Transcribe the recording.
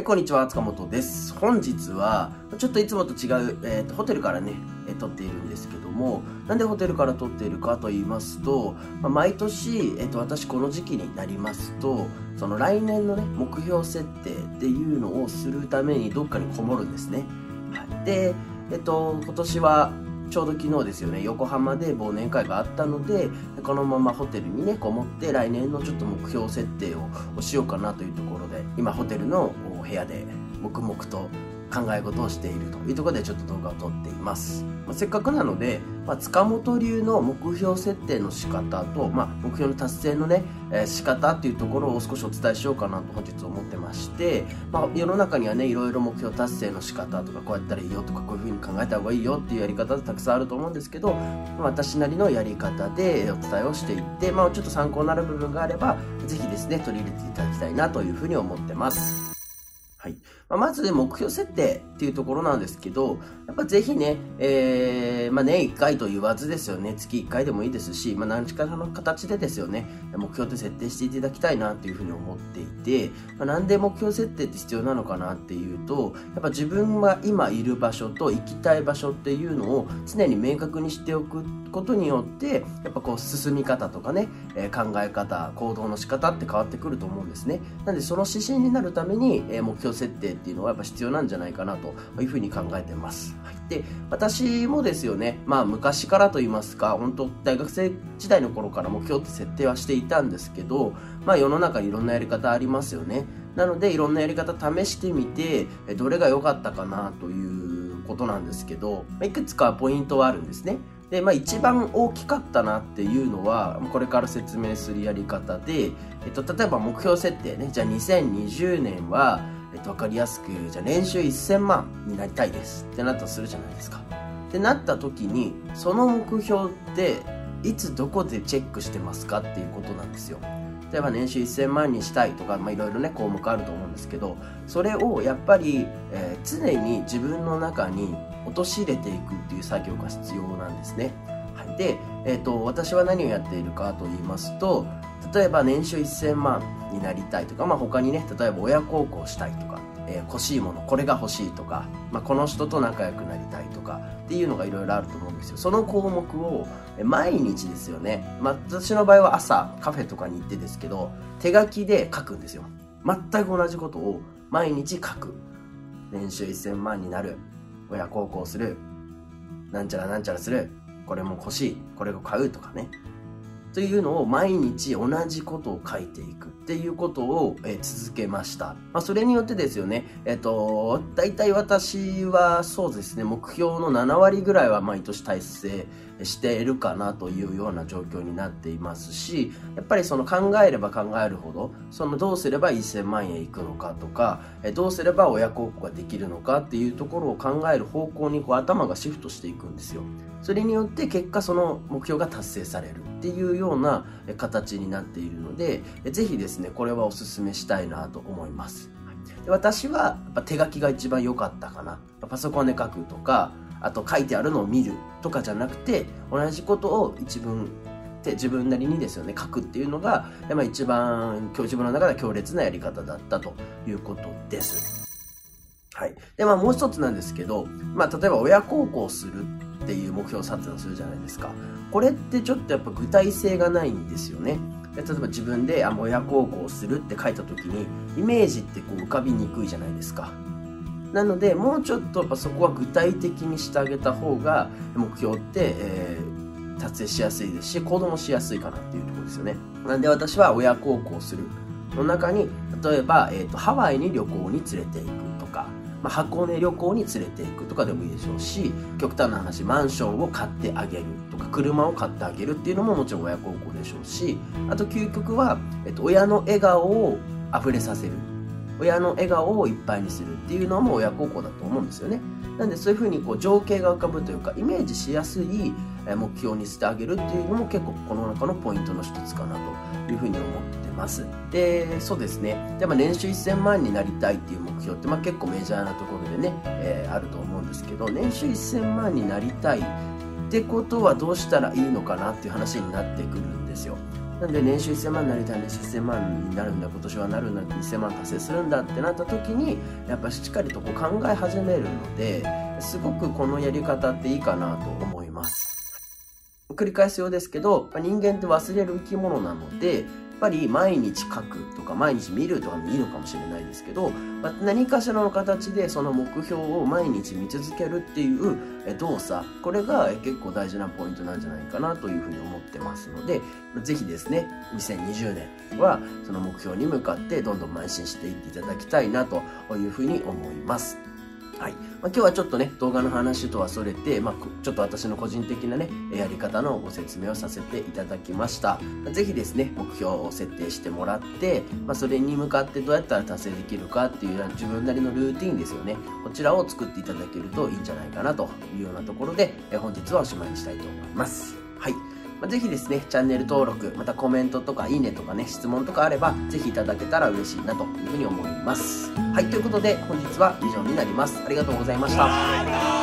はい、こんにちは、塚本です。本日は、ちょっといつもと違う、えーとホテルからね、えー撮っているんですけども、なんでホテルから撮っているかと言いますと、まあ毎年、えーと私この時期になりますと、その来年のね、目標設定っていうのをするためにどっかにこもるんですね。はい、で、えっ、と、今年は、ちょうど昨日ですよね、横浜で忘年会があったので、このままホテルにね、こもって来年のちょっと目標設定をしようかなというところで、今ホテルの部屋で黙々と考え事をしているというところでちょっと動画を撮っています。まあ、せっかくなので、まあ、塚本流の目標設定の仕方と、まあ、目標の達成のね、えー仕方っていうところを少しお伝えしようかなと本日思ってまして、まあ、世の中にはね、いろいろ目標達成の仕方とか、こうやったらいいよとか、こういうふうに考えた方がいいよっていうやり方たくさんあると思うんですけど、まあ私なりのやり方でお伝えをしていって、まあ、ちょっと参考になる部分があれば、ぜひですね、取り入れていただきたいなというふうに思ってます。はい。まあ、まず、目標設定っていうところなんですけど、やっぱぜひね、えー、まあ年1回と言わずですよね、月1回でもいいですし、まあ何かの形でですよね、目標って設定していただきたいなっていうふうに思っていて、まあ、なんで目標設定って必要なのかなっていうと、やっぱ自分が今いる場所と行きたい場所っていうのを常に明確にしておくことによって、やっぱこう進み方とかね、え考え方、行動の仕方って変わってくると思うんですね。なんでその指針になるために、え目標設定っていうのはやっぱ必要なんじゃないかなというふうに考えてます。はい、で、私もですよね、まあ昔からと言いますか、本当大学生時代の頃から目標って設定はしていたんですけど、まあ世の中いろんなやり方ありますよね。なのでいろんなやり方試してみて、どれが良かったかなということなんですけど、いくつかポイントはあるんですね。で、まあ一番大きかったなっていうのは、これから説明するやり方で、えっと、例えば目標設定ね、じゃあ2020年は、えっと、わかりやすく、じゃあ年収1000万になりたいですってなったとするじゃないですか。ってなった時に、その目標って、いつどこでチェックしてますかっていうことなんですよ。例えば年収1000万にしたいとか、いろいろね項目あると思うんですけどそれをやっぱり、えー常に自分の中に落とし入れていくっていう作業が必要なんですね、で、えー、と私は何をやっているかと言いますと例えば年収1000万になりたいとか、まあ、他にね例えば親孝行したいとか、えー欲しいものこれが欲しいとか、まあ、この人と仲良くなりたいとかっていうのがいろいろあると思うんですよ。その項目を毎日ですよね、まあ、私の場合は朝カフェとかに行ってですけど手書きで書くんですよ。全く同じことを毎日書く。年収1000万になる。親孝行する。なんちゃらなんちゃらする。これも欲しいこれを買うとかね。というのを毎日同じことを書いていくっていうことを、え続けました。まあ、それによってですよね、えっ、と、大体私はそうですね、目標の7割ぐらいは毎年達成しているかなというような状況になっていますし、やっぱりその考えれば考えるほど、そのどうすれば1000万円いくのかとか、どうすれば親孝行ができるのかっていうところを考える方向にこう頭がシフトしていくんですよ。それによって結果その目標が達成されるっていうような形になっているので、えぜひですね、これはお勧めしたいなと思います。で私はやっぱ手書きが一番良かったかな。パソコンで書くとか、あと書いてあるのを見るとかじゃなくて、同じことを一文で自分なりにですよね、書くっていうのが、やっぱ一番自分の中では強烈なやり方だったということです。はい。で、まあもう一つなんですけど、まあ例えば親孝行するっていう目標を立てたとするじゃないですか。これってちょっとやっぱ具体性がないんですよね。例えば自分であ親孝行するって書いた時にイメージってこう浮かびにくいじゃないですか。なのでもうちょっとやっぱそこは具体的にしてあげた方が目標って、えー達成しやすいですし行動もしやすいかなっていうところですよね。なんで私は親孝行するの中に例えば、えーとハワイに旅行に連れて行くとか、まあ、箱根旅行に連れて行くとかでもいいでしょうし極端な話マンションを買ってあげるとか車を買ってあげるっていうのももちろん親孝行でしょうしあと究極は、えっと、親の笑顔を溢れさせる親の笑顔をいっぱいにするっていうのも親孝行だと思うんですよね。なんでそういうふうにこう情景が浮かぶというかイメージしやすい目標にしてあげるっていうのも結構この中のポイントの一つかなというふうに思ってます。でそうですね。で、まあ、年収1000万になりたいっていう目標って、まあ、結構メジャーなところでね、えーあると思うんですけど年収1000万になりたいってことはどうしたらいいのかなっていう話になってくるんですよ。なんで年収1000万になりたい年収1000万になるんだ今年はなるんだ2000万達成するんだってなった時にやっぱしっかりとこう考え始めるのですごくこのやり方っていいかなと思います繰り返すようですけど人間って忘れる生き物なのでぱり毎日書くとか毎日見るとかもいいのかもしれないですけど、まあ、何かしらの形でその目標を毎日見続けるっていう動作、これが結構大事なポイントなんじゃないかなというふうに思ってますので、ぜひですね、2020年はその目標に向かってどんどん邁進していっていただきたいなというふうに思います。はい。まあ、今日はちょっとね、動画の話とはそれて、まあ、ちょっと私の個人的なね、やり方のご説明をさせていただきました。ぜひですね、目標を設定してもらって、まあ、それに向かってどうやったら達成できるかっていう自分なりのルーティンですよね。こちらを作っていただけるといいんじゃないかなというようなところで、本日はおしまいにしたいと思います。はい。まあ、ぜひですね、チャンネル登録、またコメントとかいいねとかね、質問とかあれば、ぜひいただけたら嬉しいなというふうに思います。はい、ということで本日は以上になります。ありがとうございました。